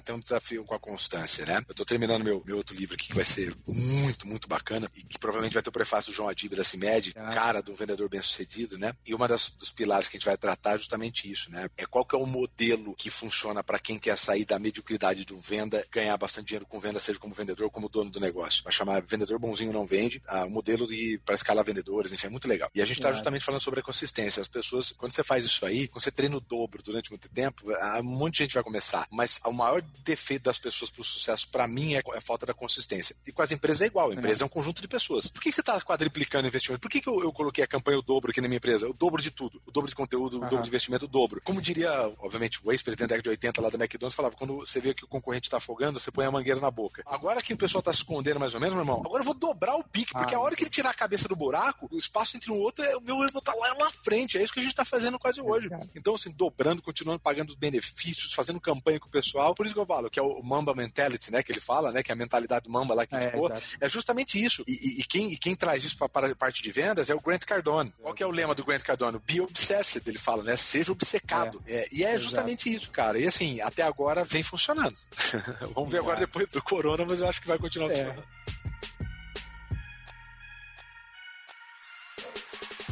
tem um desafio com a constância, né? Eu tô terminando meu, meu outro livro aqui, que vai ser muito, muito bacana, e que provavelmente vai ter o prefácio do João Adib da CIMED, ah. cara do vendedor bem-sucedido, né? E uma das, dos pilares que a gente vai tratar é justamente isso, né? É qual que é o modelo que funciona para quem quer sair da mediocridade de um venda, ganhar bastante dinheiro com venda, seja como vendedor ou como dono do negócio. Vai chamar vendedor bonzinho não vende, ah, o modelo de para escalar vendedores, enfim, é muito legal. E a gente está justamente falando sobre a consistência. As pessoas, quando você faz isso aí, quando você treina o dobro durante muito tempo, um monte de gente vai começar. Mas o maior defeito das pessoas para o sucesso, para mim, é a falta da consistência. E com as empresas é igual. A empresa é, é um conjunto de pessoas. Por que você está quadriplicando investimento? Por que, que eu, eu, coloquei a campanha o dobro aqui na minha empresa? O dobro de tudo. O dobro de conteúdo, o dobro de investimento, o dobro. Como diria, obviamente, o ex-presidente da década de 80 lá da McDonald's falava, quando você vê que o concorrente está afogando, você põe a mangueira na boca. Agora que o pessoal está se escondendo mais ou menos, meu irmão, agora eu vou dobrar o pique, porque ah. a hora que ele tirar a cabeça do buraco, o espaço entre um outro, é, o meu eu vou estar tá lá na frente. É isso que a gente está fazendo quase hoje. Então, assim, dobrando, continuando pagando os benefícios, fazendo campanha com o pessoal. Por isso que eu falo, que é o Mamba Mentality, né? Que ele fala, né? Que é a mentalidade do Mamba lá que é, ficou. Exatamente. É justamente isso. E, e, e, quem, e quem traz isso para a parte de vendas é o Grant Cardone. Qual que é o lema do Grant Cardone? Be obsessed, ele fala, né? Seja obcecado. É. É, e é justamente isso, cara. E assim, até agora vem funcionando. [laughs] Vamos ver agora depois do corona, mas eu acho que vai continuar é. funcionando.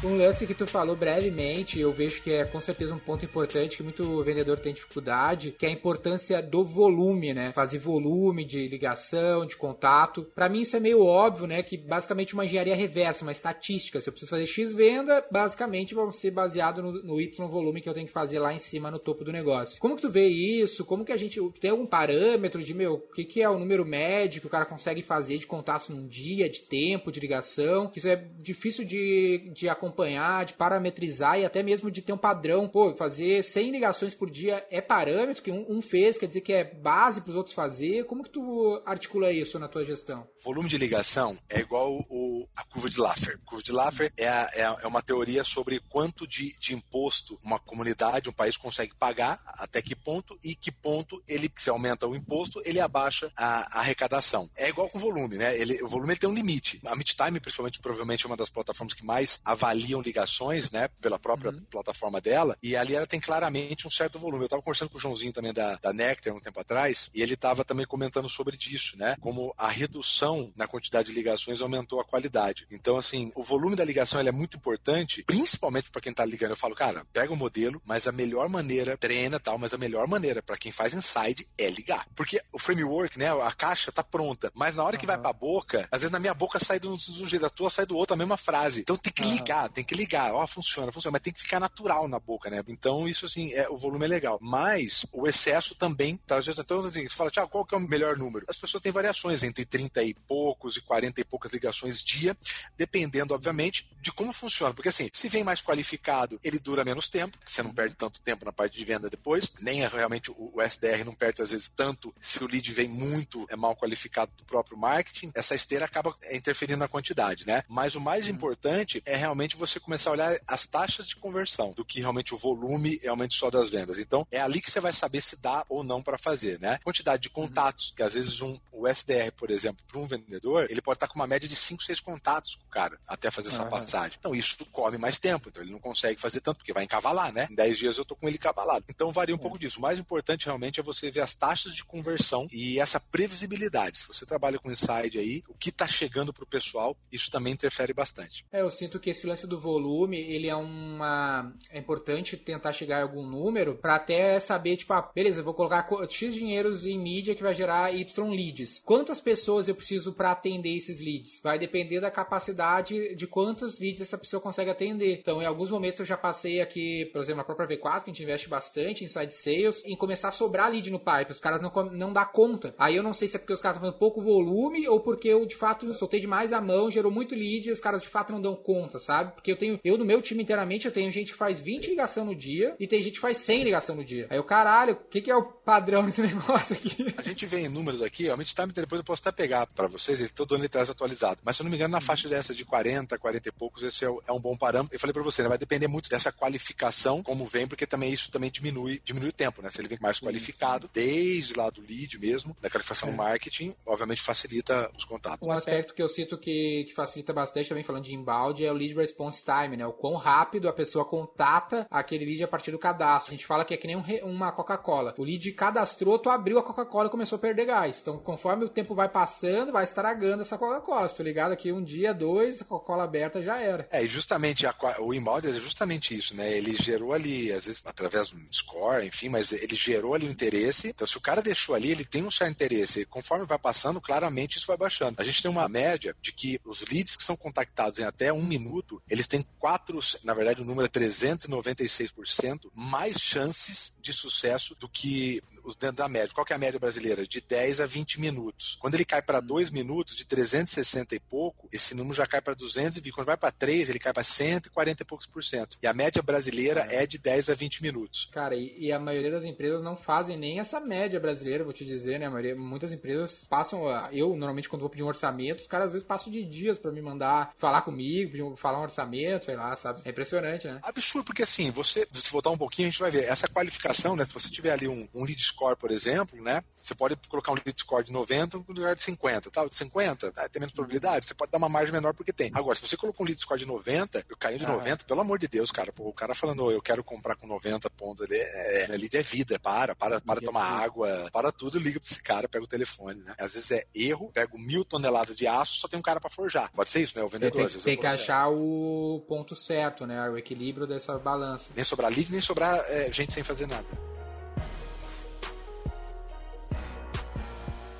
Um lance que tu falou brevemente, eu vejo que é com certeza um ponto importante que muito vendedor tem dificuldade, que é a importância do volume, né? Fazer volume de ligação, de contato. Para mim isso é meio óbvio, né? Que basicamente uma engenharia reversa, uma estatística. Se eu preciso fazer X venda, basicamente vai ser baseado no, no Y volume que eu tenho que fazer lá em cima no topo do negócio. Como que tu vê isso? Como que a gente tem algum parâmetro de meu, o que, que é o número médio que o cara consegue fazer de contatos num dia, de tempo, de ligação? Isso é difícil de, de acompanhar acompanhar, de parametrizar e até mesmo de ter um padrão. Pô, fazer 100 ligações por dia é parâmetro que um, fez, quer dizer que é base para os outros fazer. Como que tu articula isso na tua gestão? Volume de ligação é igual o, a curva de Laffer. A curva de Laffer é, a, é, é uma teoria sobre quanto de, de imposto uma comunidade, um país consegue pagar, até que ponto e que ponto ele, se aumenta o imposto, ele abaixa a, a arrecadação. É igual com volume, né? Ele, o volume tem um limite. A MidTime, principalmente, provavelmente é uma das plataformas que mais avalia avaliam ligações, né, pela própria uhum. plataforma dela, e ali ela tem claramente um certo volume. Eu estava conversando com o Joãozinho também da, da Nectar um tempo atrás, e ele estava também comentando sobre isso, né, como a redução na quantidade de ligações aumentou a qualidade. Então, assim, o volume da ligação é muito importante, principalmente para quem está ligando. Eu falo, cara, pega o modelo, mas a melhor maneira, treina tal, mas a melhor maneira para quem faz inside é ligar. Porque o framework, né, a caixa tá pronta, mas na hora uhum. que vai para a boca, às vezes na minha boca sai de um, de um jeito, da tua sai do outro, a mesma frase. Então tem que ligar, tem que ligar. Ó, funciona, funciona, mas tem que ficar natural na boca, né? Então, isso assim, é, o volume é legal. Mas o excesso também, tá? Às vezes, então, assim, você fala, tchau, qual que é o melhor número? As pessoas têm variações entre 30 e poucos e 40 e poucas ligações dia, dependendo, obviamente, de como funciona. Porque assim, se vem mais qualificado, ele dura menos tempo, você não perde tanto tempo na parte de venda depois, nem é realmente o, o SDR não perde às vezes tanto se o lead vem muito é mal qualificado do próprio marketing, essa esteira acaba interferindo na quantidade, né? Mas o mais uhum. importante é realmente realmente você começar a olhar as taxas de conversão do que realmente o volume realmente só das vendas. Então, é ali que você vai saber se dá ou não para fazer, né? Quantidade de contatos, que às vezes um, o SDR, por exemplo, para um vendedor, ele pode estar com uma média de 5, 6 contatos com o cara até fazer essa passagem. Então, isso come mais tempo, então ele não consegue fazer tanto, porque vai encavalar, né? Em 10 dias eu tô com ele encavalado. Então, varia um é. pouco disso. O mais importante realmente é você ver as taxas de conversão e essa previsibilidade. Se você trabalha com inside aí, o que está chegando para o pessoal, isso também interfere bastante. É, eu sinto que esse lance do volume, ele é uma. É importante tentar chegar a algum número para até saber, tipo, ah, beleza, eu vou colocar X dinheiros em mídia que vai gerar Y leads. Quantas pessoas eu preciso para atender esses leads? Vai depender da capacidade de quantos leads essa pessoa consegue atender. Então, em alguns momentos eu já passei aqui, por exemplo, na própria V4, que a gente investe bastante em side sales, em começar a sobrar lead no pipe. Os caras não, não dá conta. Aí eu não sei se é porque os caras estão fazendo pouco volume ou porque eu, de fato, soltei demais a mão, gerou muito lead e os caras, de fato, não dão conta, sabe? Porque eu tenho, eu no meu time inteiramente, eu tenho gente que faz 20 ligação no dia e tem gente que faz 100 ligação no dia. Aí o caralho, o que, que é o padrão [laughs] desse negócio aqui? A gente vê em números aqui, realmente tá, depois eu posso até pegar para vocês, ele todo ano ele traz atualizado. Mas se eu não me engano, na uhum. faixa dessa de 40, 40 e poucos, esse é, é um bom parâmetro. Eu falei para você, né, vai depender muito dessa qualificação, como vem, porque também isso também diminui, diminui o tempo, né? Se ele vem mais qualificado, desde lá do lead mesmo, da qualificação é. no marketing, obviamente facilita os contatos. Um aspecto que eu cito que, que facilita bastante, também falando de inbound, é o lead response time, né? O quão rápido a pessoa contata aquele lead a partir do cadastro. A gente fala que é que nem um, uma Coca-Cola. O lead cadastrou, tu abriu a Coca-Cola e começou a perder gás. Então, conforme o tempo vai passando, vai estragando essa Coca-Cola. Se tu ligado aqui um dia, dois, a Coca-Cola aberta já era. É, e justamente a, o inbound é justamente isso, né? Ele gerou ali, às vezes através do score, enfim, mas ele gerou ali o interesse. Então, se o cara deixou ali, ele tem um certo interesse. E conforme vai passando, claramente isso vai baixando. A gente tem uma média de que os leads que são contactados em até um minuto, eles têm quatro, na verdade o número é 396% mais chances de sucesso do que os dentro da média. Qual que é a média brasileira? De 10 a 20 minutos. Quando ele cai para 2 minutos, de 360 e pouco, esse número já cai para 220. Quando vai para 3, ele cai para 140 e poucos por cento. E a média brasileira é de 10 a 20 minutos. Cara, e, e, a maioria das empresas não fazem nem essa média brasileira, vou te dizer, né? Maioria, muitas empresas passam. Eu, normalmente, quando vou pedir um orçamento, os caras às vezes passam de dias para me mandar falar comigo, pedir, falar um orçamento, sei lá, sabe? É impressionante, né? Absurdo, porque assim, você, se voltar um pouquinho, a gente vai ver. Essa qualificação, né? Se você tiver ali um, um lead score, por exemplo, né? Você pode colocar um lead score de 90 no lugar de 50, tal. De 50, tá? tem menos probabilidade, você pode dar uma margem menor porque tem. Agora, se você colocou um lead score de 90, eu caí de ah. 90, pelo amor de Deus, cara. Pô, o cara falando, eu quero comprar com 90 pontos ali, é, é, lead é vida, para, para, para tomar água, para tudo, liga pra esse cara, pega o telefone, né? Às vezes é erro, pego mil toneladas de aço, só tem um cara para forjar. Pode ser isso, né? O vendedor. Tem, tem que achar o ponto certo, né? O equilíbrio dessa balança. Nem sobrar lead, nem sobrar é, gente sem fazer nada.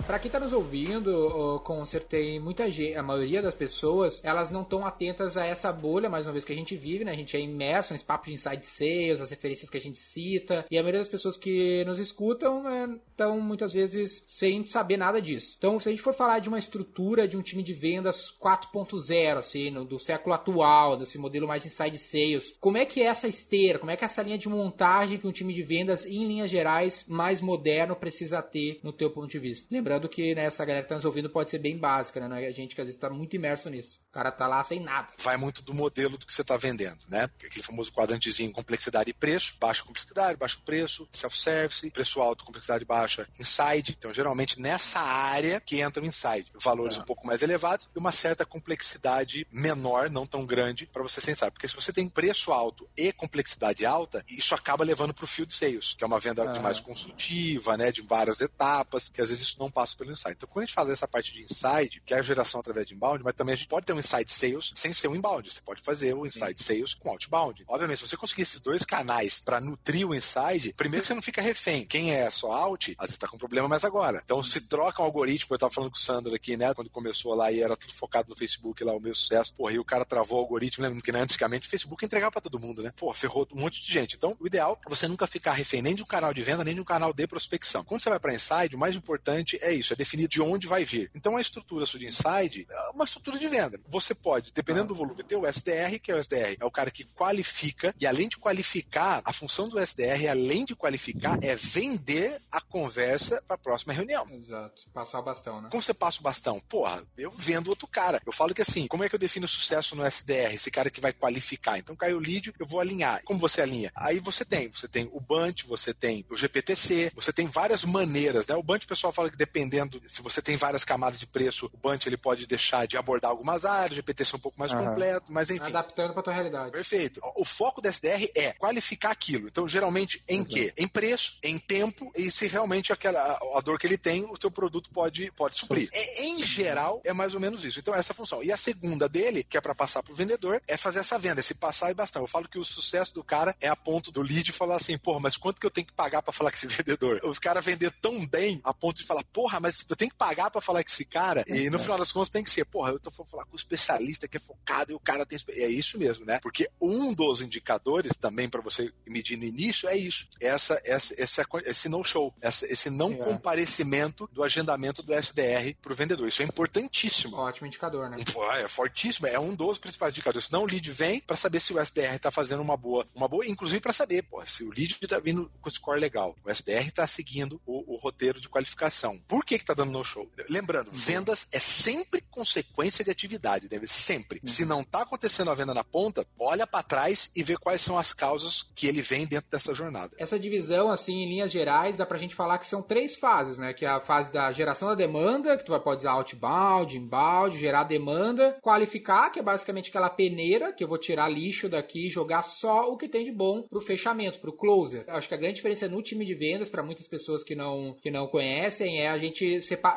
Para quem tá nos ouvindo, com certeza muita gente, a maioria das pessoas, elas não estão atentas a essa bolha, mais uma vez que a gente vive, né? A gente é imerso nesse papo de inside sales, as referências que a gente cita, e a maioria das pessoas que nos escutam estão né, muitas vezes sem saber nada disso. Então, se a gente for falar de uma estrutura de um time de vendas 4.0, assim, no, do século atual, desse modelo mais inside sales, como é que é essa esteira, como é que é essa linha de montagem que um time de vendas, em linhas gerais, mais moderno precisa ter no teu ponto de vista? Lembrando Lembrando que né, essa galera que tá nos ouvindo pode ser bem básica, né? A gente que às vezes tá muito imerso nisso. O cara tá lá sem nada. Vai muito do modelo do que você tá vendendo, né? Aquele famoso quadrantezinho complexidade e preço, baixa complexidade, baixo preço, self-service, preço alto, complexidade baixa, inside. Então, geralmente nessa área que entra o inside. Valores ah. um pouco mais elevados e uma certa complexidade menor, não tão grande, para você pensar. Porque se você tem preço alto e complexidade alta, isso acaba levando para o field sales, que é uma venda ah. mais consultiva, né? De várias etapas, que às vezes isso não passa pelo inside. Então, quando a gente faz essa parte de inside, que é a geração através de inbound, mas também a gente pode ter um inside sales sem ser um inbound. Você pode fazer o inside Sim. sales com outbound. Obviamente, se você conseguir esses dois canais para nutrir o inside, primeiro você não fica refém. Quem é só out, às vezes está com problema mais agora. Então, se troca um algoritmo, eu estava falando com o Sandro aqui, né? Quando começou lá e era tudo focado no Facebook, lá o meu sucesso, porra, e o cara travou o algoritmo, lembra que né, antigamente o Facebook entregava para todo mundo, né? Pô, ferrou um monte de gente. Então, o ideal é você nunca ficar refém nem de um canal de venda, nem de um canal de prospecção. Quando você vai para inside, o mais importante é isso, é definir de onde vai vir. Então a estrutura Sud Inside é uma estrutura de venda. Você pode, dependendo do volume, ter o SDR, que é o SDR, é o cara que qualifica, e além de qualificar, a função do SDR, além de qualificar, é vender a conversa para a próxima reunião. Exato. Passar o bastão, né? Como você passa o bastão? Porra, eu vendo outro cara. Eu falo que assim, como é que eu defino sucesso no SDR? Esse cara que vai qualificar. Então caiu o lead, eu vou alinhar. Como você alinha? Aí você tem, você tem o Bunt, você tem o GPTC, você tem várias maneiras, né? O Bunt, o pessoal fala que dependendo, se você tem várias camadas de preço, o Bunt ele pode deixar de abordar algumas áreas, o GPTC é um pouco mais uhum. completo, mas enfim. Adaptando para tua realidade. Perfeito. O foco do SDR é qualificar aquilo. Então, geralmente, em Exato. quê? Em preço, em tempo e se realmente aquela a dor que ele tem, o teu produto pode, pode suprir. É, em geral, é mais ou menos isso. Então, essa é a função. E a segunda dele, que é para passar para o vendedor, é fazer essa venda, esse passar e bastão. Eu falo que o sucesso do cara é a ponto do lead falar assim, porra, mas quanto que eu tenho que pagar para falar com esse [laughs] vendedor? Os caras vender tão bem a ponto de falar, porra, mas eu tenho que pagar para falar com esse cara? E no final das contas tem que ser, porra, eu tô falar com o especialista que é focado e o cara tem. É isso mesmo, né? Porque um dos indicadores também para você medir no início é isso. Essa, essa, essa esse no-show, esse não é. comparecimento do agendamento do SDR para o vendedor. Isso é importantíssimo. Ótimo indicador, né? Pô, é fortíssimo. É um dos principais indicadores. Senão o lead vem para saber se o SDR está fazendo uma boa, uma boa, inclusive para saber, pô, se o lead está vindo com score legal. O SDR está seguindo o, o, roteiro de qualificação. Por que está dando no-show? Lembrando, uhum. vendas é sempre consequência de atividade, deve sempre. Uhum. Se não está acontecendo a venda na ponta, olha para trás e vê quais são as causas que ele vem dentro dessa jornada. Essa divisão, assim, em linhas gerais, dá pra gente falar que são três fases, né? Que é a fase da geração da demanda, que tu pode usar outbound, inbound, gerar demanda, qualificar, que é basicamente aquela peneira, que eu vou tirar lixo daqui e jogar só o que tem de bom pro fechamento, pro closer. Eu acho que a grande diferença no time de vendas, para muitas pessoas que não, que não conhecem, é a gente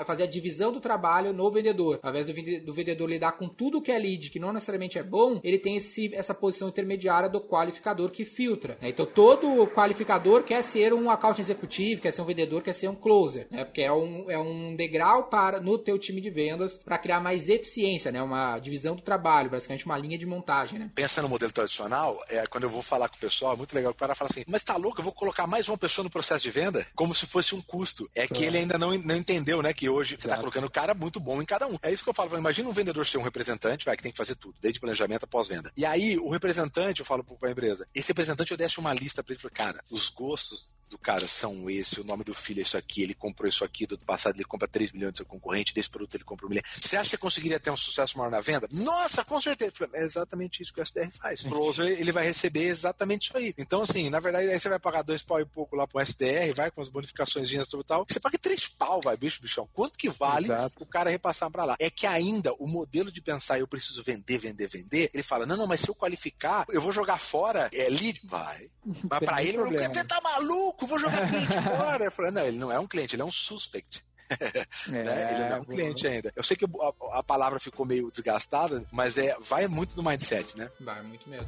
fazer a divisão do trabalho no vendedor. Ao invés do, do vendedor lidar com tudo que é lead, que não necessariamente é bom, ele tem esse, essa posição intermediária do qualificador que filtra. Né? Então todo qualificador quer ser um account executivo, quer ser um vendedor, quer ser um closer, né? Porque é um, é um degrau para no teu time de vendas para criar mais eficiência, né? Uma divisão do trabalho, basicamente uma linha de montagem, né? Pensa no modelo tradicional, é quando eu vou falar com o pessoal, é muito legal que o cara fala assim, mas tá louco, eu vou colocar mais uma pessoa no processo de venda? Como se fosse um custo. É que ele ainda não, não entendeu, né? Que hoje você tá colocando cara muito bom em cada um. É isso que eu falo. Imagina um vendedor ser um representante, vai, que tem que fazer tudo, desde planejamento a pós-venda. E aí, o representante, eu falo para a empresa, esse representante eu deixo uma lista para ele, cara, os gostos do cara são esse, o nome do filho é isso aqui, ele comprou isso aqui, do ano passado ele compra 3 milhões do seu concorrente, desse produto ele compra um milhão. Você acha que você conseguiria ter um sucesso maior na venda? Nossa, com certeza. É exatamente isso que o SDR faz. O closer, ele vai receber exatamente isso aí. Então, assim, na verdade, aí você vai pagar dois pau e pouco lá pro SDR, vai com as bonificações e tal. Você paga três pau, vai, bicho, bichão. Quanto que vale Exato. o cara repassar para lá? É que ainda o modelo de pensar, eu preciso vender, vender, vender, ele fala, não, não, mas se eu qualificar, eu vou jogar fora, é lead, vai. [laughs] Mas para ele, problema. você tá maluco, vou jogar cliente [laughs] fora. Eu falei, não, ele não é um cliente, ele é um suspect. [laughs] É, né? Ele não é um cliente ainda. Eu sei que a, a, palavra ficou meio desgastada, mas é, vai muito no mindset, né? Vai muito mesmo.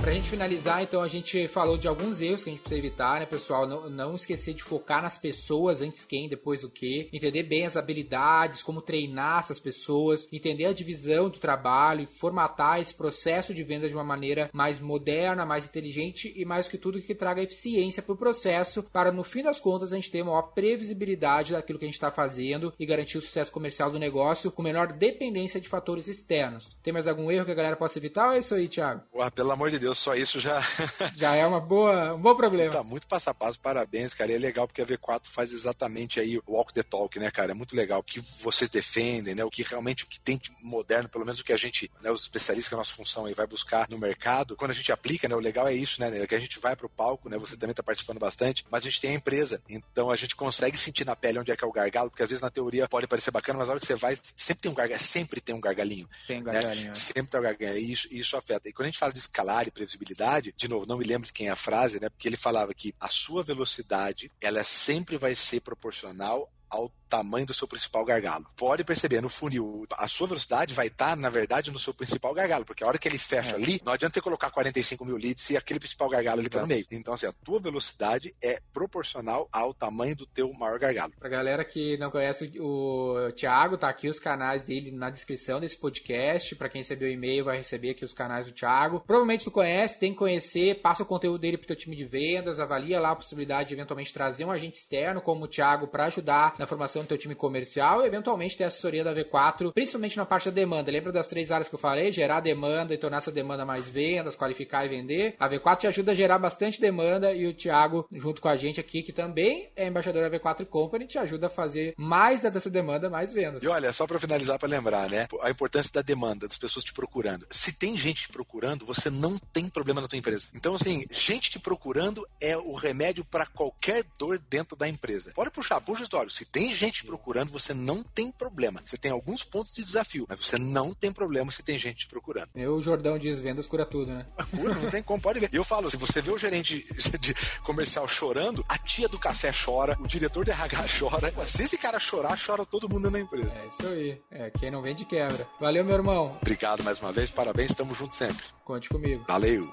Pra gente finalizar, então, a gente falou de alguns erros que a gente precisa evitar, né, pessoal? Não, não esquecer de focar nas pessoas, antes quem, depois o que. Entender bem as habilidades, como treinar essas pessoas, entender a divisão do trabalho e formatar esse processo de venda de uma maneira mais moderna, mais inteligente e mais que tudo que traga eficiência para o processo, para no fim das contas a gente ter maior previsibilidade daquilo que a gente está fazendo e garantir o sucesso comercial do negócio com menor dependência de fatores externos. Tem mais algum erro que a galera possa evitar ou é isso aí, Thiago? Ué, pelo amor de Deus, só isso já. [laughs] já é uma boa, um bom problema. Tá muito passo a passo, parabéns, cara. E é legal porque a V4 faz exatamente aí o walk the talk, né, cara? É muito legal o que vocês defendem, né? O que realmente o que tem de moderno, pelo menos o que a gente, né, os especialistas que a nossa função aí vai buscar no mercado. Quando a gente aplica, né, o legal é isso, né? É que a gente vai pro palco, né? Você também tá participando bastante, mas a gente tem a empresa. Então a gente consegue sentir na pele onde é que é o gargalo, porque às vezes na teoria pode parecer bacana, mas na hora que você vai, sempre tem um gargalo, sempre tem um gargalinho. Tem um gargalinho. Né? Sempre tem um gargalinho. E isso, isso afeta. E quando a gente fala de escalar e previsibilidade, de novo, não me lembro de quem é a frase, né? Porque ele falava que a sua velocidade, ela sempre vai ser proporcional ao tamanho do seu principal gargalo. Pode perceber, no funil, a sua velocidade vai estar, na verdade, no seu principal gargalo, porque a hora que ele fecha é. ali, não adianta você colocar 45 mil leads e aquele principal gargalo ali está no meio. Então, assim, a tua velocidade é proporcional ao tamanho do teu maior gargalo. Pra galera que não conhece o Thiago, tá aqui os canais dele na descrição desse podcast. Para quem recebeu o e-mail, vai receber aqui os canais do Thiago. Provavelmente tu conhece, tem que conhecer, passa o conteúdo dele pro teu time de vendas, avalia lá a possibilidade de eventualmente trazer um agente externo como o Thiago para ajudar na formação do teu time comercial e eventualmente ter assessoria da V4, principalmente na parte da demanda. Lembra das três áreas que eu falei? Gerar demanda e tornar essa demanda mais vendas, qualificar e vender. A V4 te ajuda a gerar bastante demanda e o Thiago, junto com a gente aqui, que também é embaixador da V4 Company, te ajuda a fazer mais dessa demanda, mais vendas. E olha, só para finalizar, para lembrar, né? A importância da demanda, das pessoas te procurando. Se tem gente te procurando, você não tem problema na tua empresa. Então, assim, gente te procurando é o remédio para qualquer dor dentro da empresa. Pode puxar, puxa o história. Se tem gente procurando, você não tem problema. Você tem alguns pontos de desafio, mas você não tem problema se tem gente te procurando. Eu, o Jordão diz vendas cura tudo, né? [laughs] Cura, não tem como, pode ver. E eu falo, se você vê o gerente de comercial chorando, a tia do café chora, o diretor de RH chora. Se esse cara chorar, chora todo mundo na empresa. É isso aí. É, quem não vende quebra. Valeu, meu irmão. Obrigado mais uma vez, parabéns, estamos juntos sempre. Conte comigo. Valeu.